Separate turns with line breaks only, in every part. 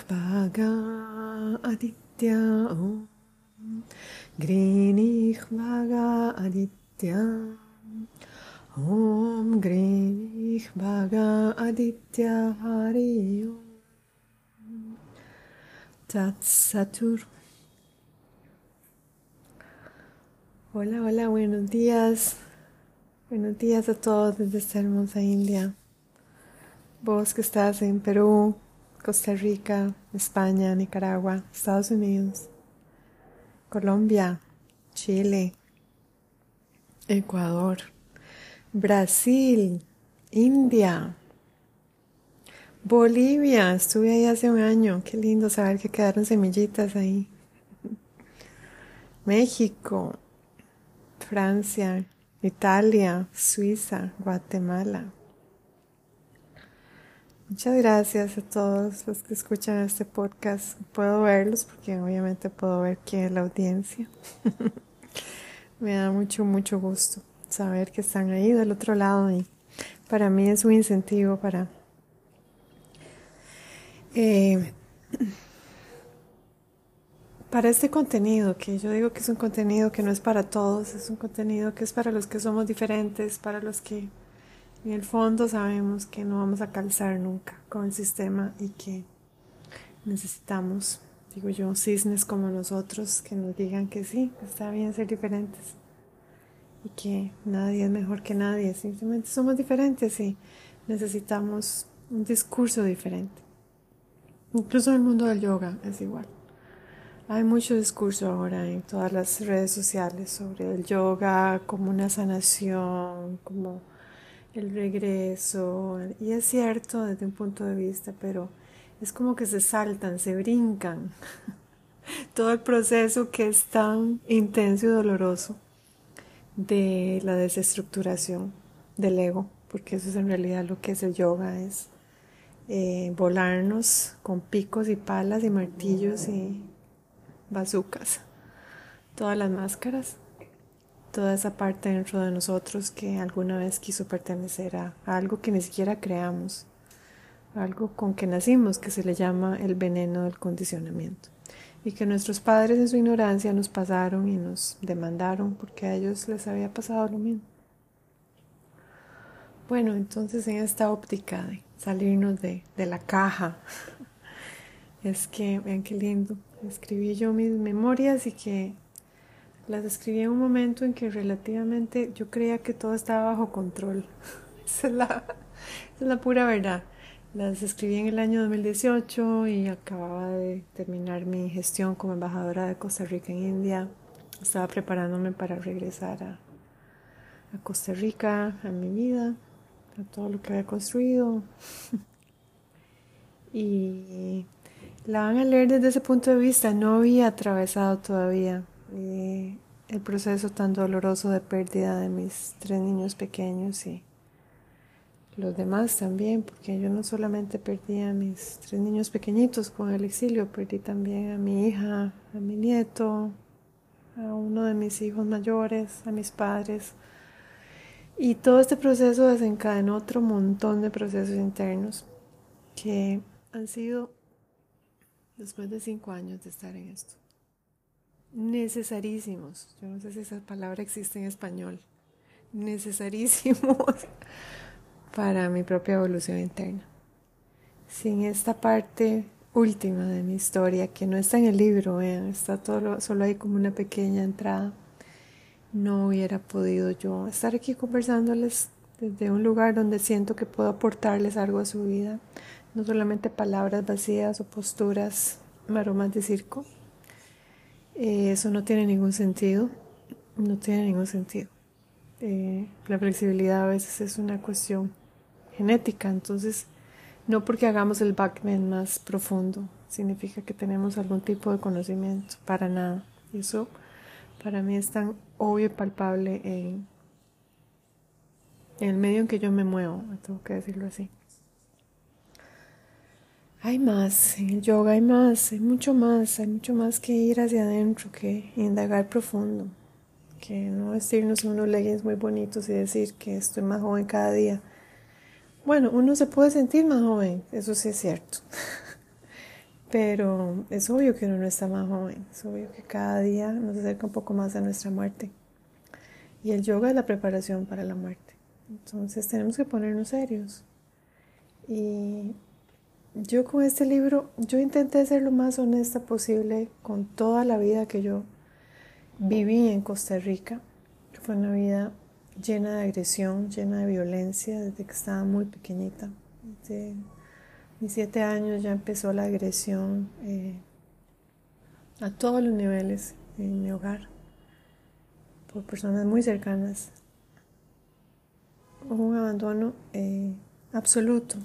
Vaga Aditya Om. Vaga Aditya Om. Vaga Aditya Hari Om. Tat Satur Hola, hola, buenos días. Buenos días a todos desde esta hermosa India. Vos que estás en Perú, Costa Rica, España, Nicaragua, Estados Unidos, Colombia, Chile, Ecuador, Brasil, India, Bolivia. Estuve ahí hace un año. Qué lindo saber que quedaron semillitas ahí. México, Francia, Italia, Suiza, Guatemala. Muchas gracias a todos los que escuchan este podcast. Puedo verlos porque obviamente puedo ver quién es la audiencia. Me da mucho, mucho gusto saber que están ahí del otro lado y para mí es un incentivo para eh, para este contenido, que yo digo que es un contenido que no es para todos, es un contenido que es para los que somos diferentes, para los que en el fondo sabemos que no vamos a calzar nunca con el sistema y que necesitamos, digo yo, cisnes como nosotros que nos digan que sí, está bien ser diferentes y que nadie es mejor que nadie, simplemente somos diferentes y necesitamos un discurso diferente. Incluso en el mundo del yoga es igual. Hay mucho discurso ahora en todas las redes sociales sobre el yoga como una sanación, como el regreso. Y es cierto desde un punto de vista, pero es como que se saltan, se brincan. Todo el proceso que es tan intenso y doloroso de la desestructuración del ego, porque eso es en realidad lo que es el yoga, es eh, volarnos con picos y palas y martillos y bazucas, todas las máscaras toda esa parte dentro de nosotros que alguna vez quiso pertenecer a, algo que ni siquiera creamos, algo con que nacimos, que se le llama el veneno del condicionamiento, y que nuestros padres en su ignorancia nos pasaron y nos demandaron porque a ellos les había pasado lo mismo. Bueno, entonces en esta óptica de salirnos de, de la caja, es que, vean qué lindo, escribí yo mis memorias y que las escribí en un momento en que relativamente yo creía que todo estaba bajo control. esa, es la, es la pura verdad. Las escribí en el año 2018 y acababa de terminar mi gestión como embajadora de Costa Rica en India. Estaba preparándome para regresar a, a Costa Rica, a mi vida, a todo lo que había construido. y la van a leer desde ese punto de vista. No había atravesado todavía eh, el proceso tan doloroso de pérdida de mis tres niños pequeños y los demás también, porque yo no solamente perdí a mis tres niños pequeñitos con el exilio, perdí también a mi hija, a mi nieto, a uno de mis hijos mayores, a mis padres. Y todo este proceso desencadenó otro montón de procesos internos que han sido después de cinco años de estar en esto necesarísimos. Yo no sé si esa palabra existe en español. Necesarísimos para mi propia evolución interna. Sin esta parte última de mi historia, que no está en el libro, vean, está todo, solo hay como una pequeña entrada, no hubiera podido yo estar aquí conversándoles desde un lugar donde siento que puedo aportarles algo a su vida, no solamente palabras vacías o posturas maromas de circo, eh, eso no tiene ningún sentido, no tiene ningún sentido. Eh, la flexibilidad a veces es una cuestión genética, entonces no porque hagamos el backman más profundo significa que tenemos algún tipo de conocimiento, para nada. Y eso para mí es tan obvio y palpable en, en el medio en que yo me muevo, tengo que decirlo así. Hay más, en el yoga hay más, hay mucho más, hay mucho más que ir hacia adentro, que indagar profundo, que no vestirnos unos leggings muy bonitos y decir que estoy más joven cada día. Bueno, uno se puede sentir más joven, eso sí es cierto, Pero es obvio que uno no está más joven, es obvio que cada día nos acerca un poco más a nuestra muerte. Y el yoga es la preparación para la muerte. Entonces tenemos que ponernos serios. Y yo con este libro, yo intenté ser lo más honesta posible con toda la vida que yo viví en Costa Rica, fue una vida llena de agresión, llena de violencia desde que estaba muy pequeñita. Desde mis siete años ya empezó la agresión eh, a todos los niveles en mi hogar por personas muy cercanas. Hubo un abandono eh, absoluto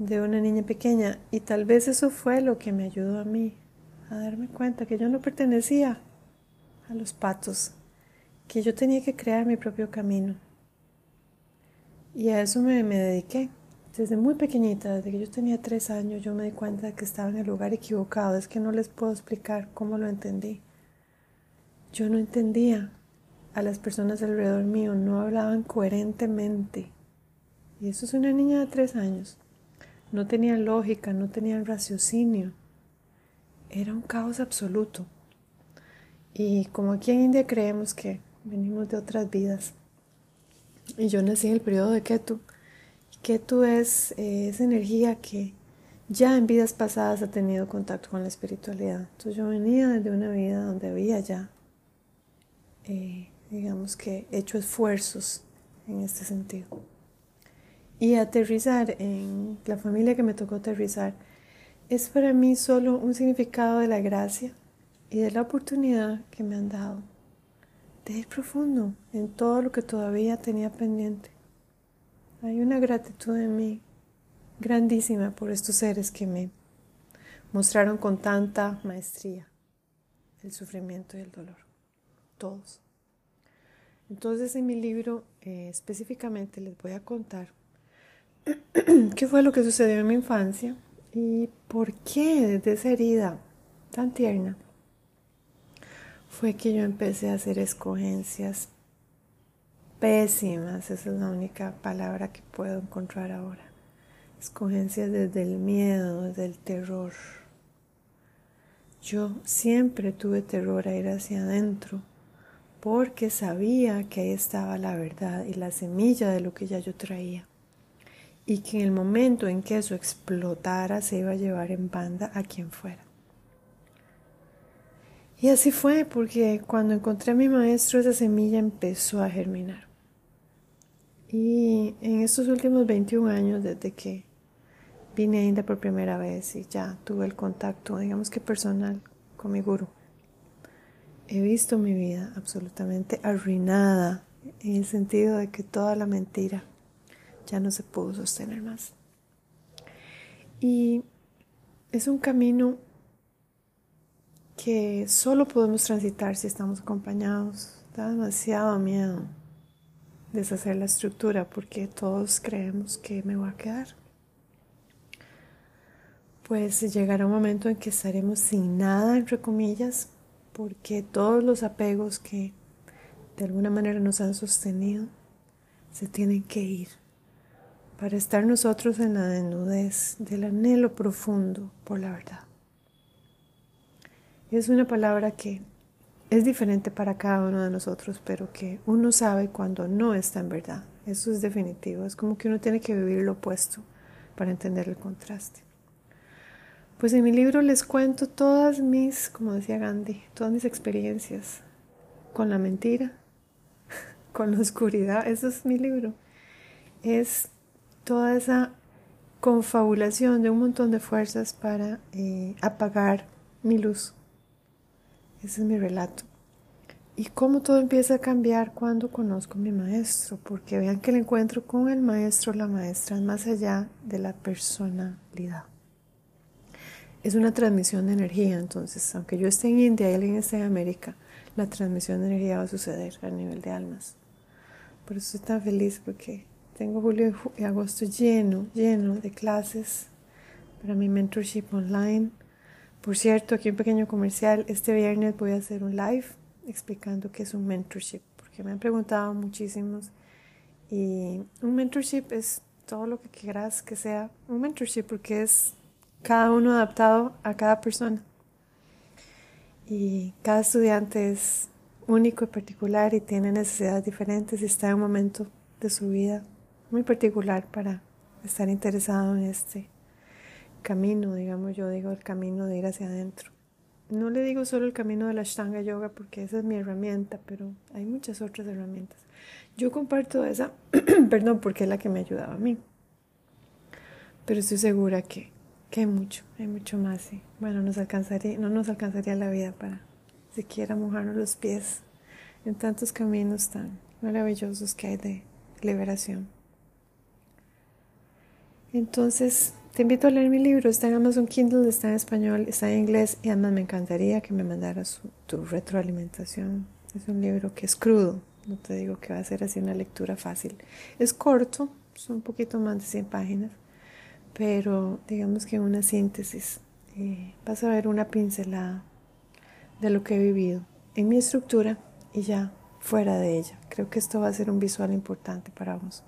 de una niña pequeña y tal vez eso fue lo que me ayudó a mí a darme cuenta que yo no pertenecía a los patos que yo tenía que crear mi propio camino. Y a eso me, me dediqué. Desde muy pequeñita, desde que yo tenía tres años, yo me di cuenta de que estaba en el lugar equivocado. Es que no les puedo explicar cómo lo entendí. Yo no entendía a las personas alrededor mío, no hablaban coherentemente. Y eso es una niña de tres años. No tenían lógica, no tenían raciocinio. Era un caos absoluto. Y como aquí en India creemos que venimos de otras vidas. Y yo nací en el periodo de Ketu. Ketu es eh, esa energía que ya en vidas pasadas ha tenido contacto con la espiritualidad. Entonces yo venía de una vida donde había ya, eh, digamos que, hecho esfuerzos en este sentido. Y aterrizar en la familia que me tocó aterrizar es para mí solo un significado de la gracia y de la oportunidad que me han dado de ir profundo en todo lo que todavía tenía pendiente. Hay una gratitud en mí grandísima por estos seres que me mostraron con tanta maestría el sufrimiento y el dolor. Todos. Entonces en mi libro eh, específicamente les voy a contar qué fue lo que sucedió en mi infancia y por qué desde esa herida tan tierna fue que yo empecé a hacer escogencias pésimas, esa es la única palabra que puedo encontrar ahora. Escogencias desde el miedo, desde el terror. Yo siempre tuve terror a ir hacia adentro porque sabía que ahí estaba la verdad y la semilla de lo que ya yo traía. Y que en el momento en que eso explotara se iba a llevar en banda a quien fuera. Y así fue, porque cuando encontré a mi maestro esa semilla empezó a germinar. Y en estos últimos 21 años, desde que vine a India por primera vez y ya tuve el contacto, digamos que personal, con mi guru, he visto mi vida absolutamente arruinada en el sentido de que toda la mentira ya no se pudo sostener más. Y es un camino que solo podemos transitar si estamos acompañados. Da demasiado miedo deshacer la estructura porque todos creemos que me va a quedar. Pues llegará un momento en que estaremos sin nada, entre comillas, porque todos los apegos que de alguna manera nos han sostenido se tienen que ir para estar nosotros en la desnudez del anhelo profundo por la verdad. Es una palabra que es diferente para cada uno de nosotros, pero que uno sabe cuando no está en verdad. Eso es definitivo. Es como que uno tiene que vivir lo opuesto para entender el contraste. Pues en mi libro les cuento todas mis, como decía Gandhi, todas mis experiencias con la mentira, con la oscuridad. Eso es mi libro. Es toda esa confabulación de un montón de fuerzas para eh, apagar mi luz ese es mi relato. Y cómo todo empieza a cambiar cuando conozco a mi maestro, porque vean que el encuentro con el maestro o la maestra es más allá de la personalidad. Es una transmisión de energía, entonces, aunque yo esté en India y alguien esté en América, la transmisión de energía va a suceder a nivel de almas. Por eso estoy tan feliz, porque tengo julio y agosto lleno, lleno de clases para mi mentorship online por cierto, aquí un pequeño comercial. Este viernes voy a hacer un live explicando qué es un mentorship, porque me han preguntado muchísimos. Y un mentorship es todo lo que quieras que sea un mentorship, porque es cada uno adaptado a cada persona. Y cada estudiante es único y particular y tiene necesidades diferentes y está en un momento de su vida muy particular para estar interesado en este camino, digamos, yo digo el camino de ir hacia adentro. No le digo solo el camino de la Ashtanga Yoga porque esa es mi herramienta, pero hay muchas otras herramientas. Yo comparto esa, perdón, porque es la que me ayudaba a mí. Pero estoy segura que, que hay mucho, hay mucho más. Bueno, nos alcanzaría, no nos alcanzaría la vida para siquiera mojarnos los pies en tantos caminos tan maravillosos que hay de liberación. Entonces, te invito a leer mi libro. Está en Amazon Kindle, está en español, está en inglés y además me encantaría que me mandaras tu retroalimentación. Es un libro que es crudo, no te digo que va a ser así una lectura fácil. Es corto, son un poquito más de 100 páginas, pero digamos que una síntesis. Eh, vas a ver una pincelada de lo que he vivido en mi estructura y ya fuera de ella. Creo que esto va a ser un visual importante para vos.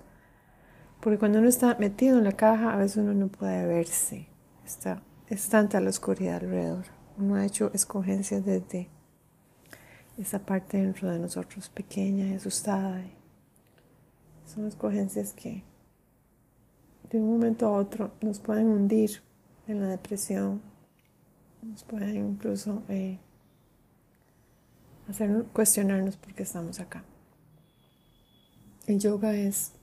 Porque cuando uno está metido en la caja, a veces uno no puede verse. Está, es tanta la oscuridad alrededor. Uno ha hecho escogencias desde esa parte dentro de nosotros, pequeña y asustada. Son escogencias que de un momento a otro nos pueden hundir en la depresión, nos pueden incluso eh, hacer cuestionarnos por qué estamos acá. El yoga es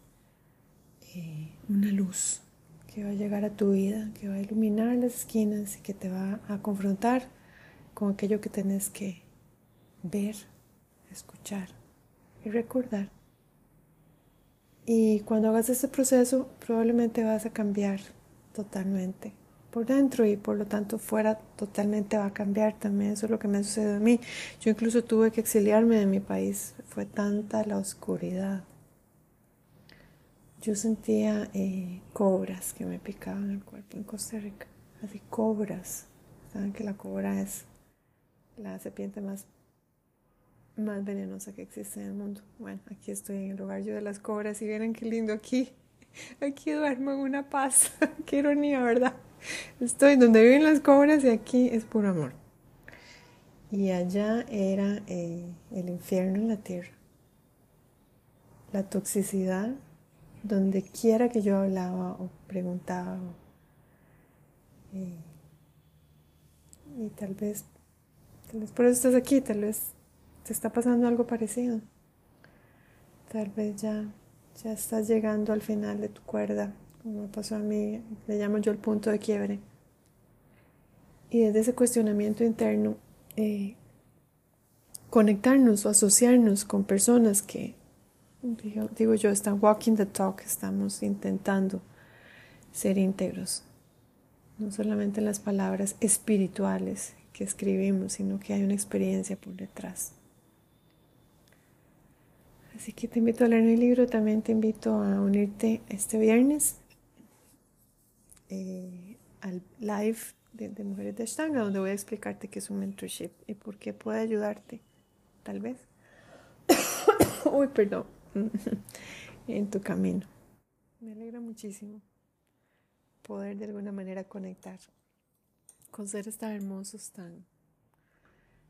eh, una luz que va a llegar a tu vida, que va a iluminar las esquinas y que te va a confrontar con aquello que tenés que ver, escuchar y recordar. Y cuando hagas este proceso, probablemente vas a cambiar totalmente por dentro y por lo tanto fuera totalmente va a cambiar también. Eso es lo que me sucedió a mí. Yo incluso tuve que exiliarme de mi país. Fue tanta la oscuridad. Yo sentía eh, cobras que me picaban el cuerpo en Costa Rica. Así, cobras. Saben que la cobra es la serpiente más, más venenosa que existe en el mundo. Bueno, aquí estoy en el hogar yo de las cobras y miren qué lindo aquí. Aquí duermo en una paz. qué ironía, ¿verdad? Estoy donde viven las cobras y aquí es puro amor. Y allá era eh, el infierno en la tierra. La toxicidad, donde quiera que yo hablaba o preguntaba. Y tal vez, tal vez por eso estás aquí, tal vez te está pasando algo parecido. Tal vez ya, ya estás llegando al final de tu cuerda como pasó a mí, le llamo yo el punto de quiebre. Y desde ese cuestionamiento interno, eh, conectarnos o asociarnos con personas que, digo, yo, walking the talk, estamos intentando ser íntegros. No solamente en las palabras espirituales que escribimos, sino que hay una experiencia por detrás. Así que te invito a leer el libro, también te invito a unirte este viernes eh, al live de, Mujeres de Ashtanga, donde voy a explicarte qué es un mentorship y por qué puede ayudarte, tal vez. Uy, perdón. en tu camino. Me alegra muchísimo poder de alguna manera conectar con seres tan hermosos, tan,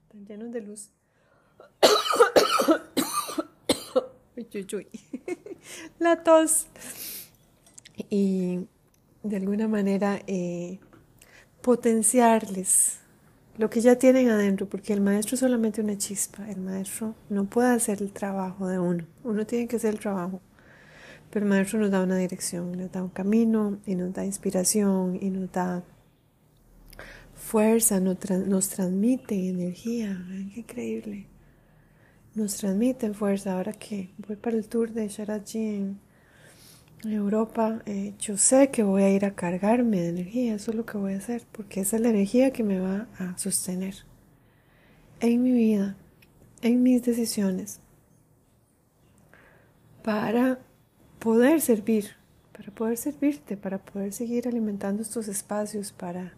tan llenos de luz. La tos. Y de alguna manera eh, potenciarles lo que ya tienen adentro, porque el maestro es solamente una chispa, el maestro no puede hacer el trabajo de uno, uno tiene que hacer el trabajo, pero el maestro nos da una dirección, nos da un camino y nos da inspiración y nos da fuerza, nos, transmite energía, qué increíble, nos transmite fuerza, ahora que voy para el tour de Sharaji Europa, eh, yo sé que voy a ir a cargarme de energía, eso es lo que voy a hacer, porque esa es la energía que me va a sostener en mi vida, en mis decisiones, para poder servir, para poder servirte, para poder seguir alimentando estos espacios, para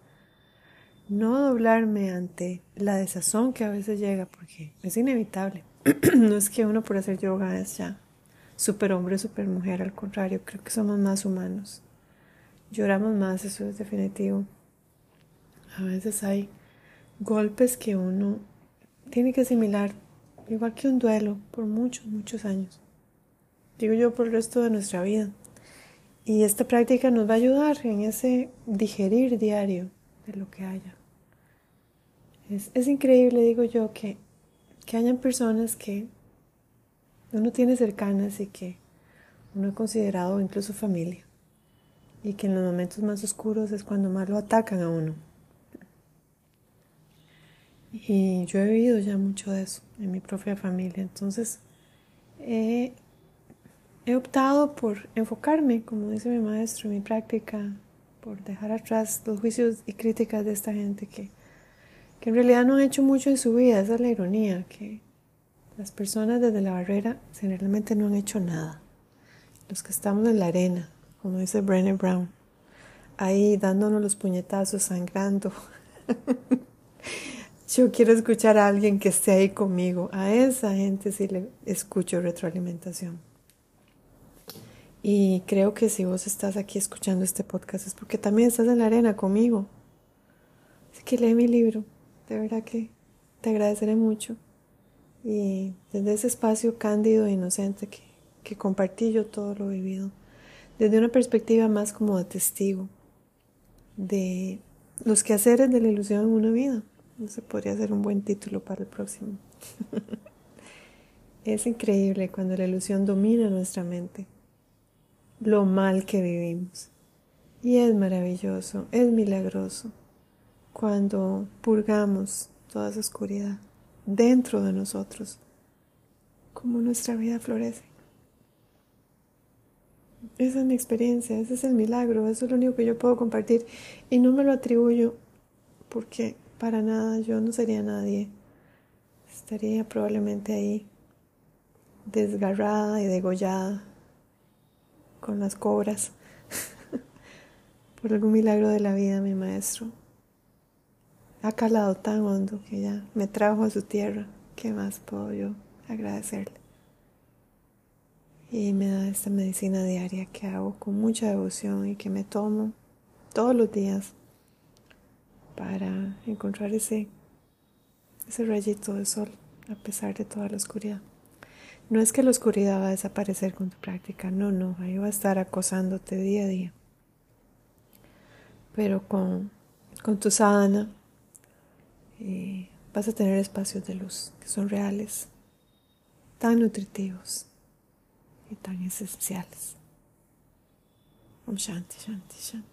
no doblarme ante la desazón que a veces llega, porque es inevitable. no es que uno por hacer yoga es ya super hombre, super mujer, al contrario, creo que somos más humanos. Lloramos más, eso es definitivo. A veces hay golpes que uno tiene que asimilar, igual que un duelo, por muchos, muchos años. Digo yo, por el resto de nuestra vida. Y esta práctica nos va a ayudar en ese digerir diario de lo que haya. Es, es increíble, digo yo, que, que hayan personas que uno tiene cercanas y que uno ha considerado incluso familia. Y que en los momentos más oscuros es cuando más lo atacan a uno. Y yo he vivido ya mucho de eso en mi propia familia. Entonces, he optado por enfocarme, como dice mi maestro, en mi práctica, por dejar atrás los juicios y críticas de esta gente que, que en realidad no han hecho mucho en su vida. Esa es la ironía, que las personas desde la barrera generalmente no han hecho nada. Los que estamos en la arena, como dice Brené Brown, ahí dándonos los puñetazos, sangrando. Yo quiero escuchar a alguien que esté ahí conmigo. A esa gente sí le escucho retroalimentación. Y creo que si vos estás aquí escuchando este podcast es porque también estás en la arena conmigo. Así que lee mi libro. De verdad que te agradeceré mucho. Y desde ese espacio cándido e inocente que, que compartí yo todo lo vivido. Desde una perspectiva más como de testigo. De los quehaceres de la ilusión en una vida. No se podría ser un buen título para el próximo. es increíble cuando la ilusión domina nuestra mente lo mal que vivimos. Y es maravilloso, es milagroso cuando purgamos toda esa oscuridad dentro de nosotros, como nuestra vida florece. Esa es mi experiencia, ese es el milagro, eso es lo único que yo puedo compartir y no me lo atribuyo porque para nada yo no sería nadie. Estaría probablemente ahí desgarrada y degollada con las cobras. Por algún milagro de la vida, mi maestro ha calado tan hondo que ya me trajo a su tierra. ¿Qué más puedo yo agradecerle? Y me da esta medicina diaria que hago con mucha devoción y que me tomo todos los días para encontrar ese, ese rayito de sol a pesar de toda la oscuridad. No es que la oscuridad va a desaparecer con tu práctica, no, no, ahí va a estar acosándote día a día. Pero con, con tu sadhana eh, vas a tener espacios de luz que son reales, tan nutritivos y tan esenciales. Om Shanti, Shanti, Shanti.